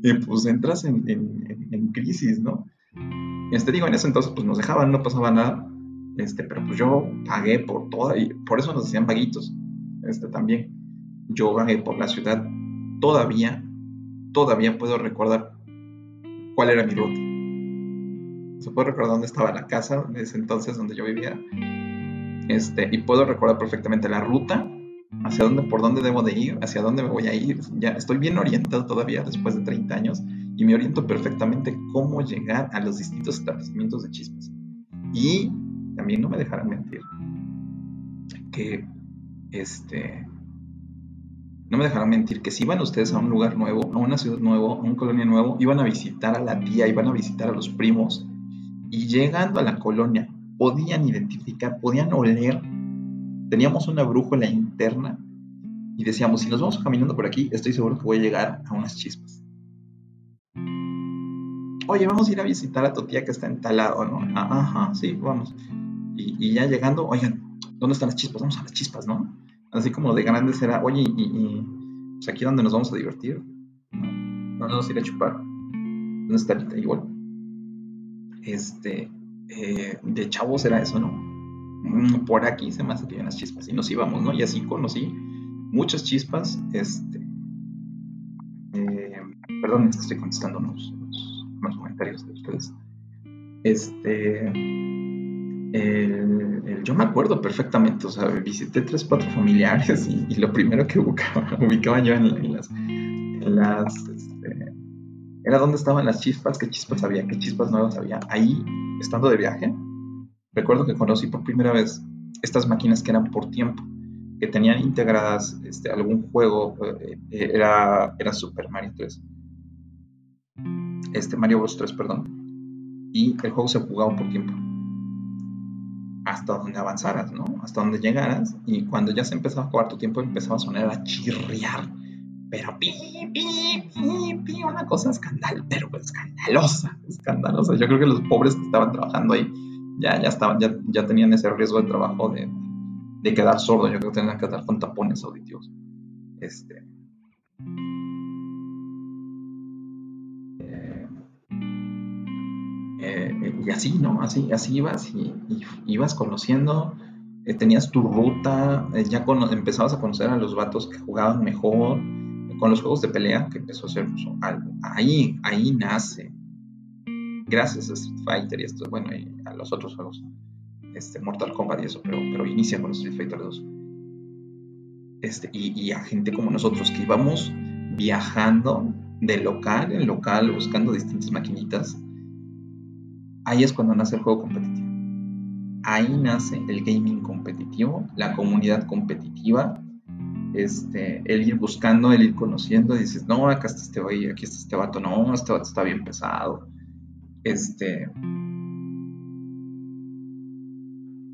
Y pues entras en, en, en crisis, ¿no? Este digo, en ese entonces pues nos dejaban, no pasaba nada, este, pero pues yo pagué por toda, y por eso nos decían vaguitos, este también. Yo pagué por la ciudad, todavía, todavía puedo recordar cuál era mi ruta. Se puede recordar dónde estaba la casa de ese entonces donde yo vivía. Este, y puedo recordar perfectamente la ruta, hacia dónde, por dónde debo de ir, hacia dónde me voy a ir. Ya estoy bien orientado todavía después de 30 años y me oriento perfectamente cómo llegar a los distintos establecimientos de chispas. Y también no me dejarán mentir que este no me dejarán mentir que si iban ustedes a un lugar nuevo, a una ciudad nueva, a un colonia nuevo, iban a visitar a la tía, iban a visitar a los primos y llegando a la colonia podían identificar, podían oler. Teníamos una brújula y decíamos, si nos vamos caminando por aquí, estoy seguro que voy a llegar a unas chispas. Oye, vamos a ir a visitar a tu tía que está en tal lado, ¿no? Ah, ajá, sí, vamos. Y, ya llegando, oigan, ¿dónde están las chispas? Vamos a las chispas, ¿no? Así como de grandes era, oye, y, pues aquí donde nos vamos a divertir, nos vamos a ir a chupar. ¿Dónde está ahorita? Igual. Este, eh, de chavos era eso, ¿no? Mm, por aquí se me hace que hay unas chispas y nos íbamos, ¿no? Y así conocí muchas chispas, este, eh, perdón, estoy contestando unos, comentarios de ustedes. Este, yo me acuerdo perfectamente, o sea, visité tres, cuatro familiares y, lo primero que ubicaba, yo en, las... Este, era dónde estaban las chispas, qué chispas había, qué chispas nuevas había. Ahí, estando de viaje, recuerdo que conocí por primera vez estas máquinas que eran por tiempo, que tenían integradas este, algún juego, eh, era, era Super Mario 3. Este Mario Bros 3, perdón. Y el juego se jugaba por tiempo hasta donde avanzaras, ¿no? Hasta donde llegaras y cuando ya se empezaba a jugar tu tiempo empezaba a sonar a chirriar, pero pi, pi, pi, pi, una cosa pero escandalosa, escandalosa. Yo creo que los pobres que estaban trabajando ahí ya, ya, estaba, ya, ya tenían ese riesgo de trabajo de, de quedar sordo. Yo creo que tenían que estar con tapones auditivos. Este. Eh, eh, y así, ¿no? Así, así ibas y, ibas conociendo, eh, tenías tu ruta, ya empezabas a conocer a los vatos que jugaban mejor, con los juegos de pelea, que empezó a ser pues, algo. Ahí, ahí nace gracias a Street Fighter y esto, bueno, y a los otros juegos, este, Mortal Kombat y eso, pero, pero inicia con Street Fighter 2. Este, y, y a gente como nosotros que íbamos viajando de local en local buscando distintas maquinitas, ahí es cuando nace el juego competitivo. Ahí nace el gaming competitivo, la comunidad competitiva, este, el ir buscando, el ir conociendo, y dices, no, acá está este aquí está este vato, no, este vato está bien pesado. Este.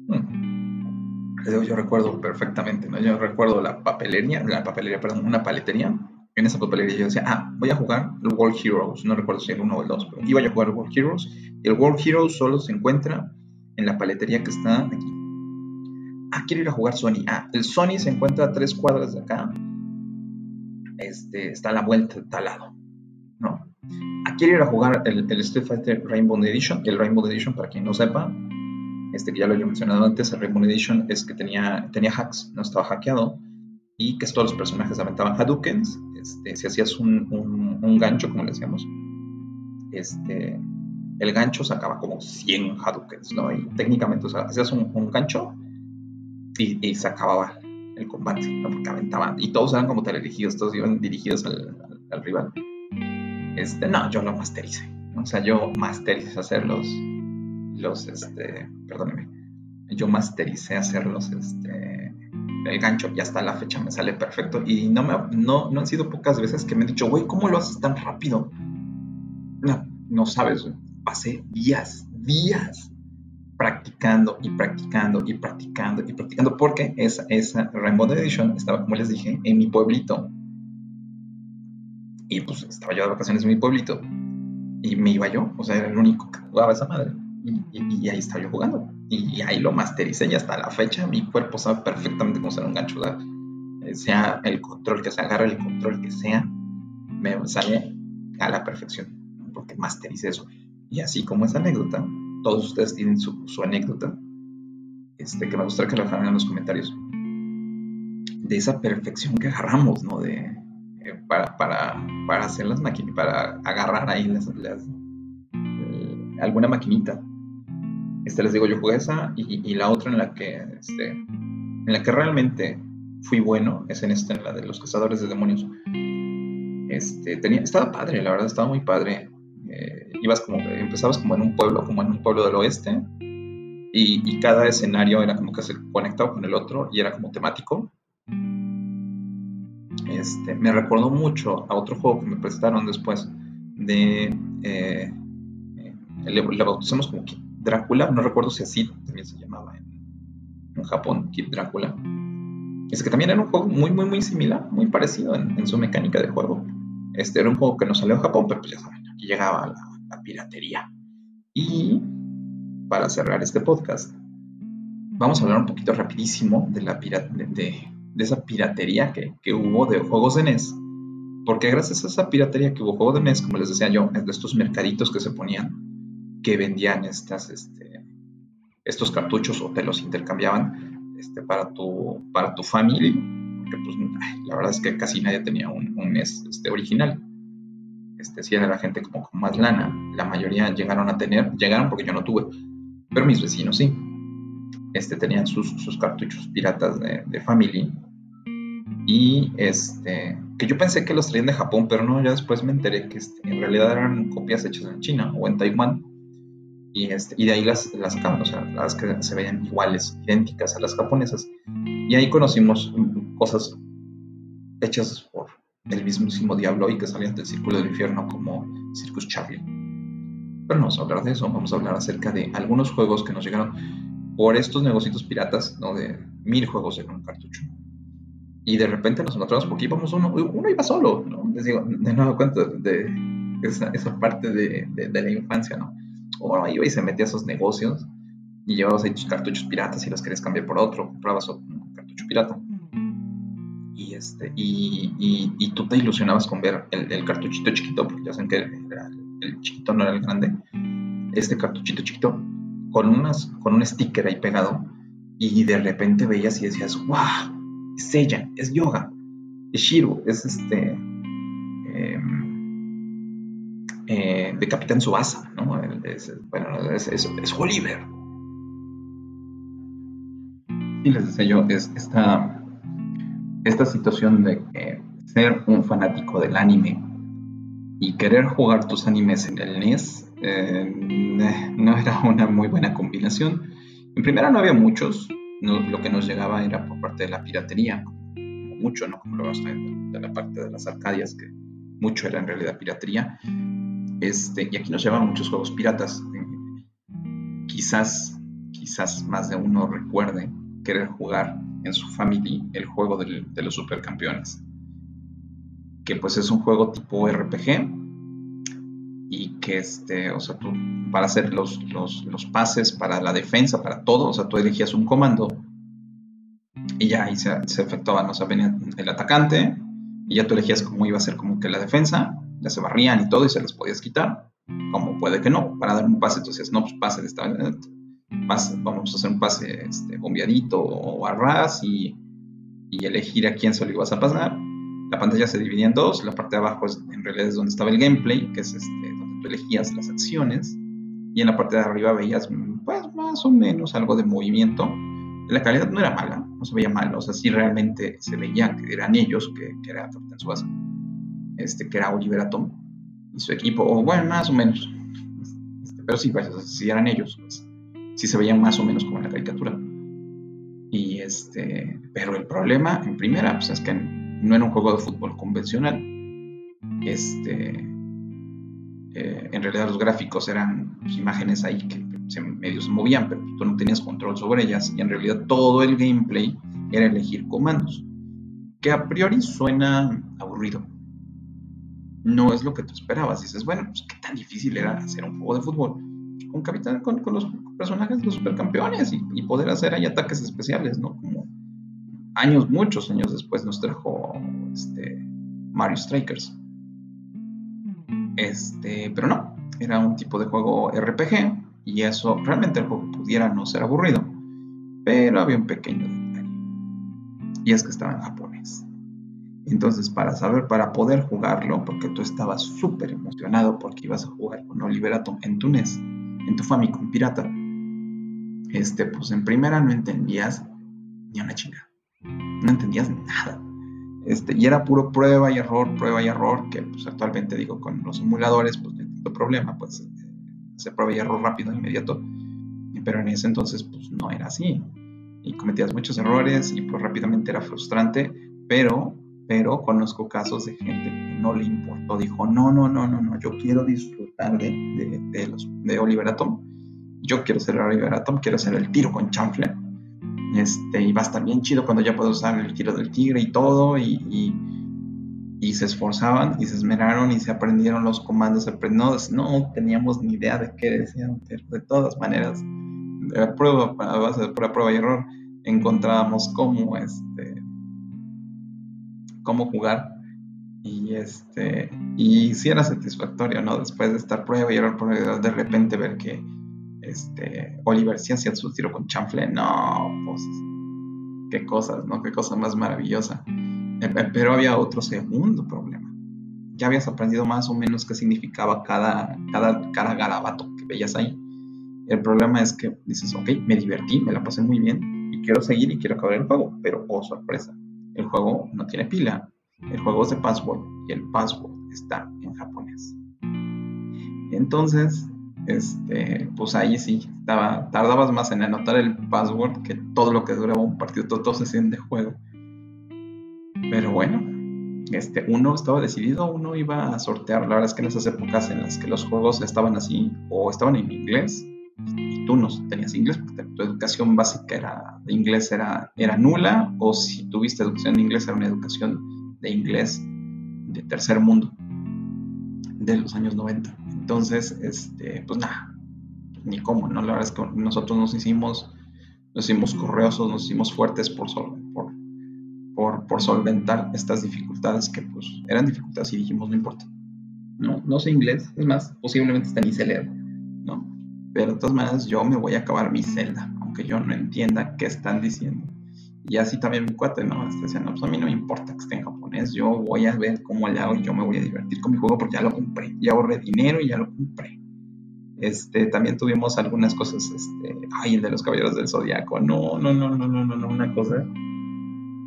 Hmm, yo recuerdo perfectamente, ¿no? Yo recuerdo la papelería, la papelería, perdón, una paletería en esa papelería yo decía, ah, voy a jugar el World Heroes, no recuerdo si era el 1 o el 2, pero iba a jugar el World Heroes, el World Heroes solo se encuentra en la paletería que está aquí. Ah, quiero ir a jugar Sony. Ah, el Sony se encuentra a tres cuadras de acá. Este, está a la vuelta, está quiero ir a jugar el, el Street Fighter Rainbow Edition. El Rainbow Edition, para quien no sepa, este que ya lo he mencionado antes, el Rainbow Edition es que tenía, tenía hacks, no estaba hackeado y que todos los personajes aventaban Hadoukens. Este, si hacías un, un, gancho, como le decíamos, este, el gancho sacaba como 100 Hadoukens, ¿no? Y técnicamente, o sea, hacías un, gancho y, se acababa el combate. Porque aventaban, y todos eran como teledirigidos, todos iban dirigidos al, rival. Este, no, yo lo mastericé, o sea, yo mastericé hacer los, los, este, perdóneme, yo mastericé hacer los, este, el gancho y hasta la fecha me sale perfecto. Y no, me, no, no han sido pocas veces que me han dicho, güey, ¿cómo lo haces tan rápido? No, no sabes, Pasé días, días practicando y practicando y practicando y practicando porque esa, esa Rainbow Edition estaba, como les dije, en mi pueblito. Y pues estaba yo de vacaciones en mi pueblito y me iba yo, o sea, era el único que jugaba esa madre. y ahí estaba yo jugando y ahí lo mastericé y hasta la fecha mi cuerpo sabe perfectamente cómo usar un gancho. sea el control que se agarre, el control que sea, me sale a la perfección, porque mastericé eso. Y así como esa anécdota, todos ustedes tienen su, anécdota, este, que me gustaría que lo dejaran en los comentarios, de esa perfección que agarramos, ¿no? De, eh, para, para, para, hacer las máquinas, para agarrar ahí las, eh, alguna maquinita este, les digo, yo jugué esa y, la otra en la que, este, en la que realmente fui bueno es en esta, la de los cazadores de demonios. Este, tenía, estaba padre, la verdad, estaba muy padre. Eh, ibas como, empezabas como en un pueblo, como en un pueblo del oeste, y, cada escenario era como que se conectaba con el otro y era como temático. Este, me recordó mucho a otro juego que me prestaron después de... Eh, eh, le, le, bautizamos como Drácula, no recuerdo si así también se llamaba en, Japón, Kid Drácula. Es que también era un juego muy, muy, muy similar, muy parecido en, su mecánica de juego. Este era un juego que no salió en Japón, pero pues ya saben, aquí llegaba la, piratería. Y para cerrar este podcast, vamos a hablar un poquito rapidísimo de, la de, esa piratería que, que, hubo de juegos de NES. Porque gracias a esa piratería que hubo juegos de NES, como les decía yo, de estos mercaditos que se ponían que vendían estas, este, estos cartuchos o te los intercambiaban este, para, tu, para tu familia, porque pues, la verdad es que casi nadie tenía un, un este, original. Este, si era la gente como con más lana, la mayoría llegaron a tener, llegaron porque yo no tuve, pero mis vecinos sí. Este, tenían sus, sus cartuchos piratas de, de Family y este que yo pensé que los traían de Japón, pero no, ya después me enteré que este, en realidad eran copias hechas en China o en Taiwán y, este, y de ahí las, las o sea, las que se veían iguales, idénticas a las japonesas. Y ahí conocimos cosas hechas por el mismísimo diablo y que salían del círculo del infierno como Circus Charlie. Pero no vamos a hablar de eso, vamos a hablar acerca de algunos juegos que nos llegaron por estos negocios piratas, ¿no? De mil juegos en un cartucho. Y de repente nos encontramos porque íbamos uno, uno iba solo, ¿no? Les digo, de nuevo cuenta de esa, esa parte de, de, la infancia, ¿no? o bueno, iba y se metía a esos negocios y llevabas ahí cartuchos piratas y los querías cambiar por otro, comprabas un cartucho pirata. Y, este, y, y, tú te ilusionabas con ver el, el, cartuchito chiquito, porque ya saben que el, chiquito no era el grande. este cartuchito chiquito con, unas, con un sticker ahí pegado y de repente veías y decías, wow, es ella, es Yoga, es Shiro, es este... Em, eh, de Capitán Subasa, ¿no? Es, bueno, es, es, Oliver. Y les decía yo, es esta, esta situación de que ser un fanático del anime y querer jugar tus animes en el NES eh, no era una muy buena combinación. En primera no había muchos, lo que nos llegaba era por parte de la piratería, mucho, ¿no? Como lo vamos de la parte de las arcadias, que mucho era en realidad piratería. Este, y aquí nos llevaban muchos juegos piratas. quizás, quizás más de uno recuerde querer jugar en su family el juego de los supercampeones que pues es un juego tipo RPG que este, o sea, tú para hacer los, los, pases, para la defensa, para todo, o sea, tú elegías un comando y ya ahí se, se efectuaban, o sea, venía el atacante y ya tú elegías cómo iba a ser como que la defensa, ya se barrían y todo y se les podías quitar, como puede que no, para dar un pase, entonces no, pues pase de esta pase, vamos a hacer un pase este, bombeadito o a ras y, y elegir a quién se lo ibas a pasar la pantalla se dividía en dos, la parte de abajo es, en realidad es donde estaba el gameplay, que es este, tú elegías las acciones, y en la parte de arriba veías pues, más o menos algo de movimiento. La calidad no era mala, no se veía mal, o sea, sí realmente se veía que eran ellos, que, que era base, este, que era Oliver Atom y su equipo, o bueno, más o menos, este, pero sí, pues, si eran ellos, pues, sí se veían más o menos como en la caricatura. Y este, pero el problema en primera, pues es que no era un juego de fútbol convencional. Este, eh, en realidad los gráficos eran pues, imágenes ahí que se, medio se movían, pero tú no tenías control sobre ellas y en realidad todo el gameplay era elegir comandos, que a priori suena aburrido. No es lo que tú esperabas. Dices, bueno, pues qué tan difícil era hacer un juego de fútbol con capitán, con, los personajes de los supercampeones y, y, poder hacer ahí ataques especiales, ¿no? Como años, muchos años después nos trajo este, Mario Strikers. Este, pero no, era un tipo de juego RPG y eso realmente el juego pudiera no ser aburrido, pero había un pequeño detalle y es que estaba en japonés. Entonces, para saber, para poder jugarlo, porque tú estabas súper emocionado porque ibas a jugar con Oliver Atom en tu NES, en tu Famicom pirata, este, pues en primera no entendías ni una chingada no entendías nada. Este, y era puro prueba y error, prueba y error, que pues actualmente digo con los simuladores pues no hay problema, pues se prueba y error rápido, inmediato, pero en ese entonces pues no era así. Y cometías muchos errores y pues rápidamente era frustrante, pero, pero conozco casos de gente que no le importó, dijo no, no, no, no, no, yo quiero disfrutar de, de, de los, de Oliver Atom, yo quiero ser Oliver Atom, quiero hacer el tiro con chanfle este, y va a estar bien chido cuando ya puedo usar el tiro del tigre y todo. Y, y, se esforzaban y se esmeraron y se aprendieron los comandos. No, no teníamos ni idea de qué decían, de todas maneras, de prueba, a base de pura prueba y error, encontrábamos cómo, este, cómo jugar. Y, este, y sí era satisfactorio, ¿no? Después de estar prueba y error, de repente ver que este, Oliver sí hacía su tiro con chanfle, no, pues qué cosas, ¿no? Qué cosa más maravillosa. Eh, eh, pero había otro segundo problema. Ya habías aprendido más o menos qué significaba cada, cada, cada garabato que veías ahí. El problema es que dices, ok, me divertí, me la pasé muy bien y quiero seguir y quiero acabar el juego, pero oh sorpresa, el juego no tiene pila, el juego es de password y el password está en japonés. Entonces, este, pues ahí sí, estaba, tardabas más en anotar el password que todo lo que duraba un partido, todo, todo se de juego. Pero bueno, este, uno estaba decidido, uno iba a sortear. La verdad es que en esas épocas en las que los juegos estaban así, o estaban en inglés, y tú no tenías inglés, porque tu educación básica era, de inglés era, era nula, o si tuviste educación de inglés, era una educación de inglés de tercer mundo, de los años 90. Entonces, este, pues nada, ni cómo, ¿no? La verdad es que nosotros nos hicimos, nos hicimos correosos, nos hicimos fuertes por, por, por, solventar estas dificultades que pues eran dificultades y dijimos, no importa. No, no sé inglés, es más, posiblemente hasta ni leer, ¿no? Pero de todas maneras yo me voy a acabar mi celda, aunque yo no entienda qué están diciendo. Y así también mi cuate, ¿no? Este decía, no, pues a mí no me importa que esté en japonés, yo voy a ver cómo le hago y yo me voy a divertir con mi juego porque ya lo compré, ya ahorré dinero y ya lo compré. Este, también tuvimos algunas cosas, este, ay, el de los caballeros del zodiaco, no, no, no, no, no, no, no, una cosa,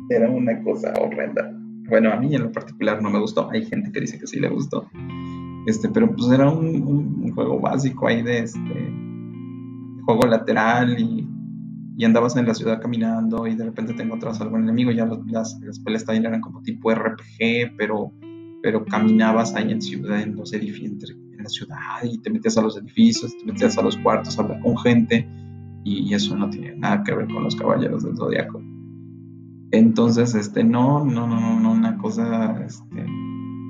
era una cosa horrenda. Bueno, a mí en lo particular no me gustó, hay gente que dice que sí le gustó, este, pero pues era un, un juego básico ahí de este, juego lateral y y andabas en la ciudad caminando y de repente te encontrabas algún enemigo, ya las, las peleas también eran como tipo RPG, pero, pero caminabas ahí en ciudad, en los edificios, en la ciudad y te metías a los edificios, te metías a los cuartos a hablar con gente y, eso no tiene nada que ver con los caballeros del zodiaco. Entonces, este, no, no, no, no, una cosa este,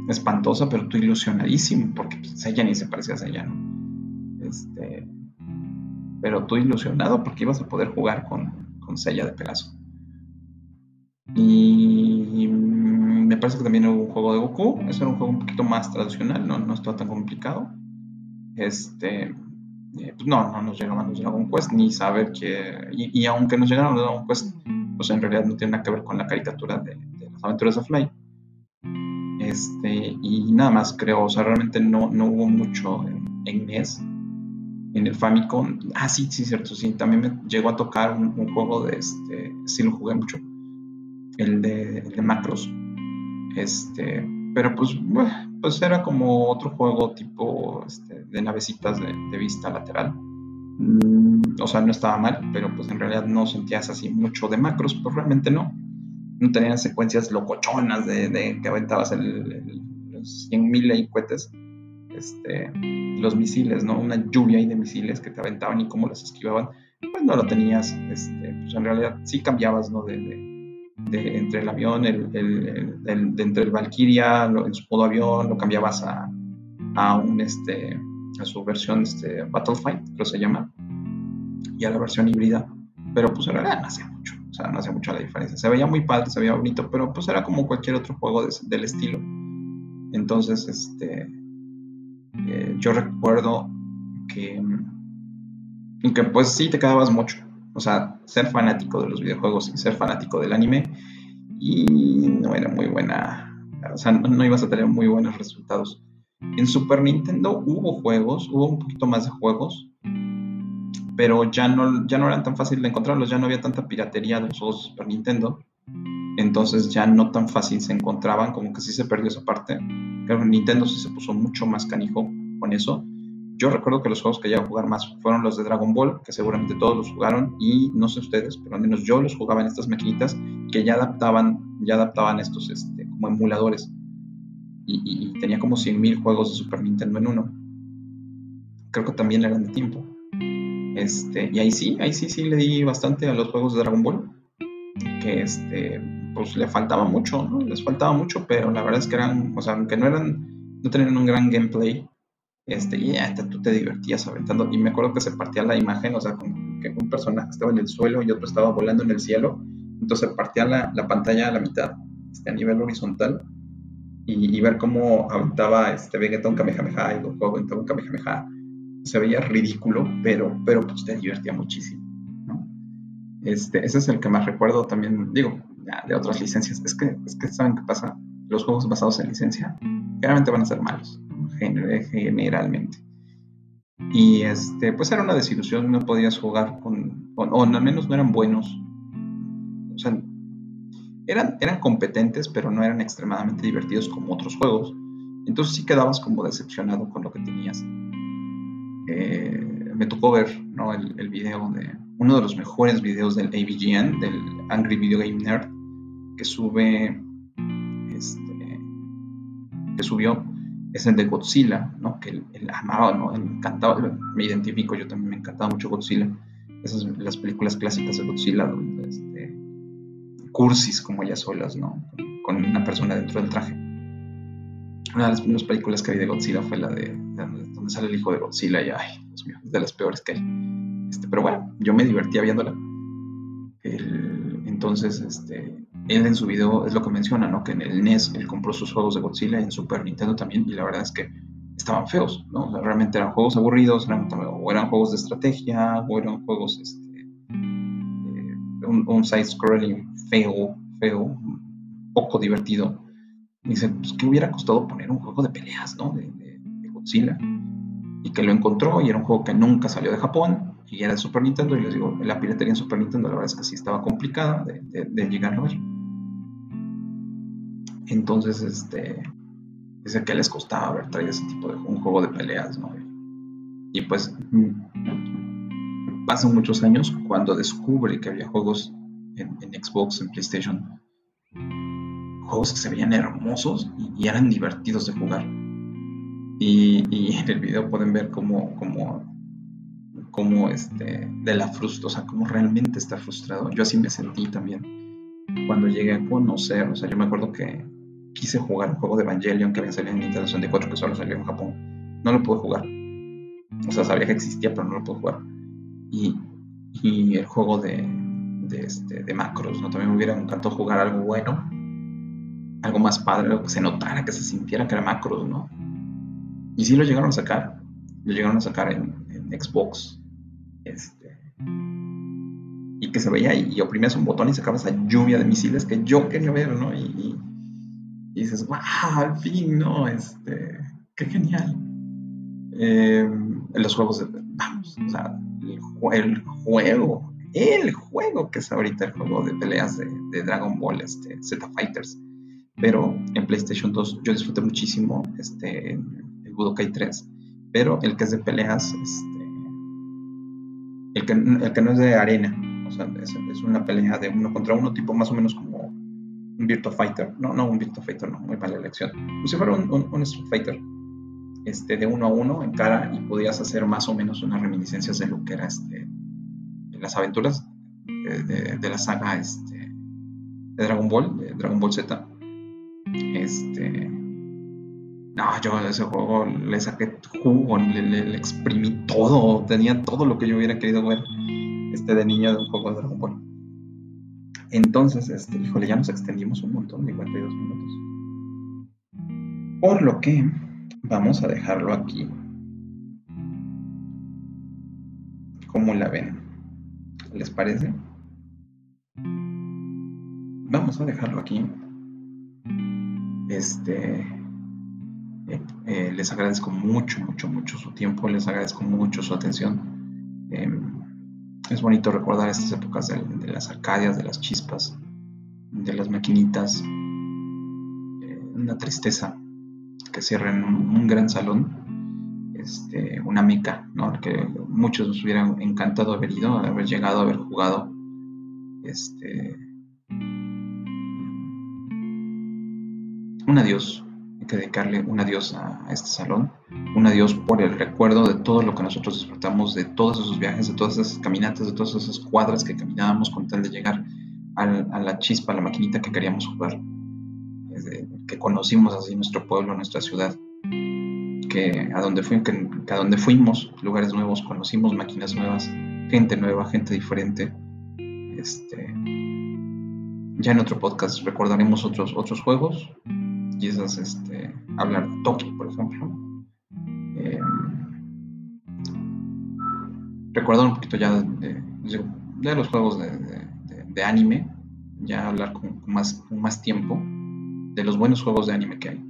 espantosa, pero tú ilusionadísimo, porque pues, ni se parecía a ella, ¿no? Este, pero tú ilusionado porque ibas a poder jugar con, con Sella de Pegaso. Y me parece que también hubo un juego de Goku, eso era un juego un poquito más tradicional, no, no estaba tan complicado. Este, eh, pues no, no nos llegaban los Dragon Quest, ni saber que, y, aunque nos llegaron los Dragon Quest, pues en realidad no tiene nada que ver con la caricatura de, las aventuras de Fly. Este, y nada más creo, o sea, realmente no, no hubo mucho en, en en el Famicom. Ah, sí, sí, cierto, sí. También me llegó a tocar un, juego de este. Sí, lo jugué mucho. El de, de Macros. Este. Pero pues, pues era como otro juego tipo este, de navecitas de, vista lateral. Mm, o sea, no estaba mal, pero pues en realidad no sentías así mucho de macros, pues realmente no. No tenían secuencias locochonas de, que aventabas el, los 100.000 cohetes este, los misiles, ¿no? Una lluvia ahí de misiles que te aventaban y cómo los esquivaban, pues no lo tenías, este, pues en realidad sí cambiabas, ¿no? De, de, entre el avión, el, el, de entre el Valkyria, en su modo avión, lo cambiabas a, a un, este, a su versión, este, Battlefight, creo se llama, y a la versión híbrida, pero pues en realidad no hacía mucho, o sea, no hacía mucho la diferencia. Se veía muy padre, se veía bonito, pero pues era como cualquier otro juego del estilo. Entonces, este, eh, yo recuerdo que, que pues sí te quedabas mucho. O sea, ser fanático de los videojuegos y ser fanático del anime y no era muy buena, o sea, no, ibas a tener muy buenos resultados. En Super Nintendo hubo juegos, hubo un poquito más de juegos, pero ya no, ya no eran tan fáciles de encontrarlos, ya no había tanta piratería de los juegos de Super Nintendo, entonces ya no tan fácil se encontraban, como que sí se perdió esa parte. Creo que Nintendo sí se puso mucho más canijo con eso. Yo recuerdo que los juegos que llegué a jugar más fueron los de Dragon Ball, que seguramente todos los jugaron, y no sé ustedes, pero al menos yo los jugaba en estas maquinitas que ya adaptaban, ya adaptaban estos este, como emuladores. Y, tenía como 100.000 juegos de Super Nintendo en uno. Creo que también eran de tiempo. Este, y ahí sí, ahí sí, sí le di bastante a los juegos de Dragon Ball. Que este, pues le faltaba mucho, ¿no? Les faltaba mucho, pero la verdad es que eran, o sea, aunque no eran, no tenían un gran gameplay, este, y ya tú te divertías aventando. Y me acuerdo que se partía la imagen, o sea, como que un personaje estaba en el suelo y otro estaba volando en el cielo. Entonces partía la, la pantalla a la mitad, este, a nivel horizontal, y, ver cómo aventaba este Vegeta un Kamehameha y Goku aventaba un Kamehameha. Se veía ridículo, pero, pero pues te divertía muchísimo. ¿no? Este, ese es el que más recuerdo también, digo, de otras licencias. Es que, es que ¿saben qué pasa? Los juegos basados en licencia generalmente van a ser malos generalmente. Y este, pues era una desilusión, no podías jugar con, o al menos no eran buenos. O sea, eran, eran competentes, pero no eran extremadamente divertidos como otros juegos. Entonces sí quedabas como decepcionado con lo que tenías. Eh, me tocó ver ¿no? el, el, video de uno de los mejores videos del AVGN, del Angry Video Game Nerd, que sube, este, que subió es el de Godzilla, ¿no? Que él, amaba, ¿no? Él encantaba, me identifico, yo también me encantaba mucho Godzilla. Esas las películas clásicas de Godzilla, donde este, cursis como ellas solas, ¿no? Con, una persona dentro del traje. Una de las primeras películas que vi de Godzilla fue la de, donde sale el hijo de Godzilla y, ay, Dios mío, es de las peores que hay. Este, pero bueno, yo me divertía viéndola. entonces, este, él en su video es lo que menciona, ¿no? Que en el NES él compró sus juegos de Godzilla y en Super Nintendo también, y la verdad es que estaban feos, ¿no? realmente eran juegos aburridos, o eran juegos de estrategia, o eran juegos, este, eh, un, side-scrolling feo, feo, poco divertido. Y dice, pues, ¿qué hubiera costado poner un juego de peleas, ¿no? De, Godzilla. Y que lo encontró y era un juego que nunca salió de Japón y era de Super Nintendo. Y les digo, la piratería en Super Nintendo la verdad es que sí estaba complicada de, de llegar a ver. Entonces, este, dice que les costaba haber traído ese tipo de un juego de peleas, ¿no? Y pues pasan muchos años cuando descubre que había juegos en, Xbox, en PlayStation, juegos que se veían hermosos y, eran divertidos de jugar. Y, en el video pueden ver cómo, cómo, cómo este, de la frustración, o sea, cómo realmente está frustrado. Yo así me sentí también cuando llegué a conocer, o sea, yo me acuerdo que quise jugar un juego de Evangelion que había salido en Nintendo 64 que solo salió en Japón. No lo pude jugar. O sea, sabía que existía, pero no lo pude jugar. Y, y el juego de, de, este, de macros, ¿no? También me hubiera encantado jugar algo bueno, algo más padre, algo que se notara, que se sintiera que era macros, ¿no? Y sí lo llegaron a sacar. Lo llegaron a sacar en, Xbox. Este, y que se veía y, oprimías un botón y sacabas esa lluvia de misiles que yo quería ver, ¿no? y y dices, wow, al fin, ¿no? Este, qué genial. Eh, los juegos, de, vamos, o sea, el, juego, el juego que es ahorita el juego de peleas de, Dragon Ball, este, Z Fighters. Pero en PlayStation 2 yo disfruté muchísimo este, el Budokai 3. Pero el que es de peleas, este, el, que, el que no es de arena, o sea, es, una pelea de uno contra uno, tipo más o menos como Virtua Fighter, no, no un Virtua Fighter, no, muy mala elección, como si fuera un, un, Street Fighter, este, de uno a uno en cara y podías hacer más o menos unas reminiscencias de lo que era este, las aventuras de, de, la saga este, de Dragon Ball, de Dragon Ball Z. Este, no, yo a ese juego le saqué jugo, le, le, exprimí todo, tenía todo lo que yo hubiera querido ver este, de niño de un juego de Dragon Ball. Entonces, este, híjole, ya nos extendimos un montón, 52 minutos. Por lo que vamos a dejarlo aquí. ¿Cómo la ven? ¿Les parece? Vamos a dejarlo aquí. Este, eh, eh, les agradezco mucho, mucho, mucho su tiempo, les agradezco mucho su atención. Em, es bonito recordar estas épocas de, las arcadias, de las chispas, de las maquinitas. Eh, una tristeza que cierren un, gran salón, este, una meca, ¿no? que muchos nos hubieran encantado haber ido, haber llegado, haber jugado. Este, un adiós, dedicarle un adiós a este salón un adiós por el recuerdo de todo lo que nosotros disfrutamos, de todos esos viajes, de todas esas caminatas, de todas esas cuadras que caminábamos con tal de llegar a la chispa, a la maquinita que queríamos jugar, que conocimos así nuestro pueblo, nuestra ciudad, que a donde, que, a donde fuimos, lugares nuevos, conocimos máquinas nuevas, gente nueva, gente diferente. Este, ya en otro podcast recordaremos otros, otros juegos, quizás este, hablar de Toki, por ejemplo recordar un poquito ya de, los juegos de, anime, ya hablar con, más, más tiempo de los buenos juegos de anime que hay.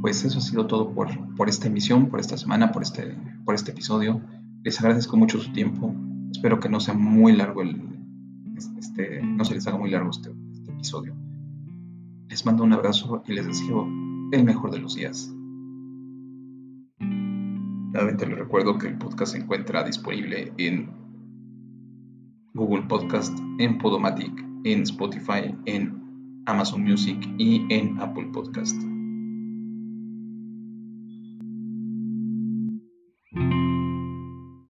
Pues eso ha sido todo por, por esta emisión, por esta semana, por este, por este episodio. Les agradezco mucho su tiempo. Espero que no sea muy largo el, este, no se les haga muy largo este, este episodio. Les mando un abrazo y les deseo el mejor de los días. Nuevamente les recuerdo que el podcast se encuentra disponible en Google Podcast, en Podomatic, en Spotify, en Amazon Music y en Apple Podcast.